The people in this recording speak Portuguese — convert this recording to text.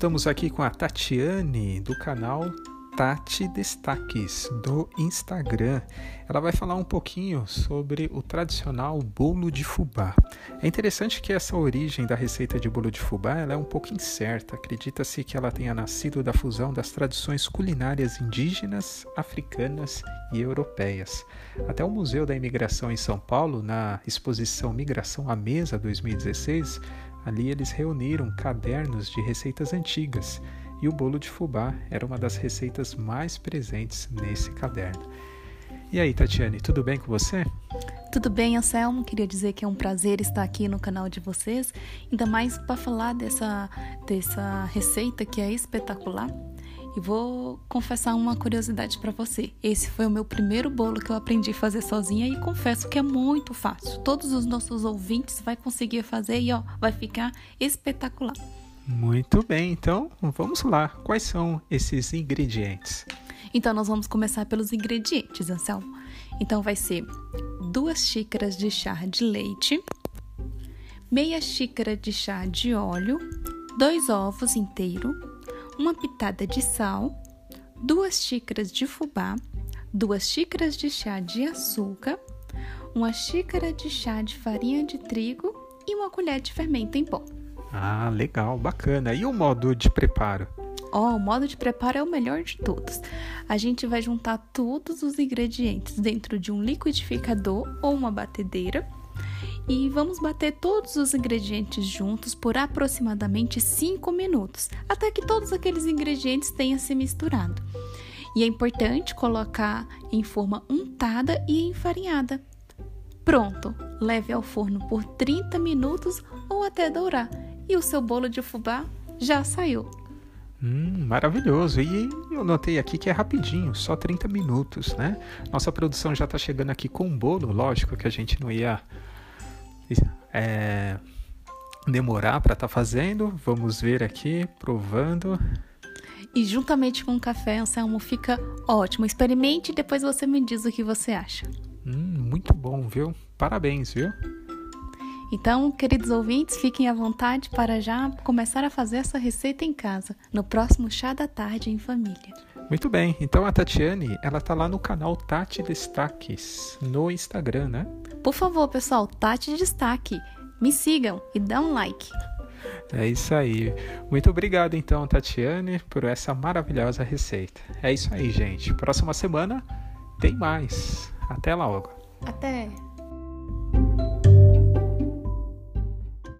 estamos aqui com a Tatiane do canal Tati Destaques do Instagram. Ela vai falar um pouquinho sobre o tradicional bolo de fubá. É interessante que essa origem da receita de bolo de fubá ela é um pouco incerta. Acredita-se que ela tenha nascido da fusão das tradições culinárias indígenas, africanas e europeias. Até o Museu da Imigração em São Paulo, na exposição Migração à Mesa 2016, ali eles reuniram cadernos de receitas antigas e o bolo de fubá era uma das receitas mais presentes nesse caderno. E aí, Tatiane, tudo bem com você? Tudo bem, Anselmo. Queria dizer que é um prazer estar aqui no canal de vocês, ainda mais para falar dessa, dessa receita que é espetacular. E vou confessar uma curiosidade para você. Esse foi o meu primeiro bolo que eu aprendi a fazer sozinha e confesso que é muito fácil. Todos os nossos ouvintes vai conseguir fazer e ó, vai ficar espetacular. Muito bem, então vamos lá. Quais são esses ingredientes? Então nós vamos começar pelos ingredientes, Anselmo. Então vai ser duas xícaras de chá de leite, meia xícara de chá de óleo, dois ovos inteiros, uma pitada de sal, duas xícaras de fubá, duas xícaras de chá de açúcar, uma xícara de chá de farinha de trigo e uma colher de fermento em pó. Ah, legal, bacana. E o modo de preparo? Ó, oh, o modo de preparo é o melhor de todos. A gente vai juntar todos os ingredientes dentro de um liquidificador ou uma batedeira e vamos bater todos os ingredientes juntos por aproximadamente 5 minutos, até que todos aqueles ingredientes tenham se misturado. E é importante colocar em forma untada e enfarinhada. Pronto, leve ao forno por 30 minutos ou até dourar e o seu bolo de fubá já saiu. Hum, maravilhoso. E eu notei aqui que é rapidinho, só 30 minutos, né? Nossa produção já está chegando aqui com um bolo, lógico que a gente não ia é, demorar para estar tá fazendo. Vamos ver aqui, provando. E juntamente com o café, Anselmo, fica ótimo. Experimente e depois você me diz o que você acha. Hum, muito bom, viu? Parabéns, viu? Então, queridos ouvintes, fiquem à vontade para já começar a fazer essa receita em casa, no próximo chá da tarde em família. Muito bem, então a Tatiane, ela tá lá no canal Tati Destaques, no Instagram, né? Por favor, pessoal, Tati Destaque, me sigam e dá um like. É isso aí. Muito obrigado então, Tatiane, por essa maravilhosa receita. É isso aí, gente. Próxima semana tem mais. Até logo. Até.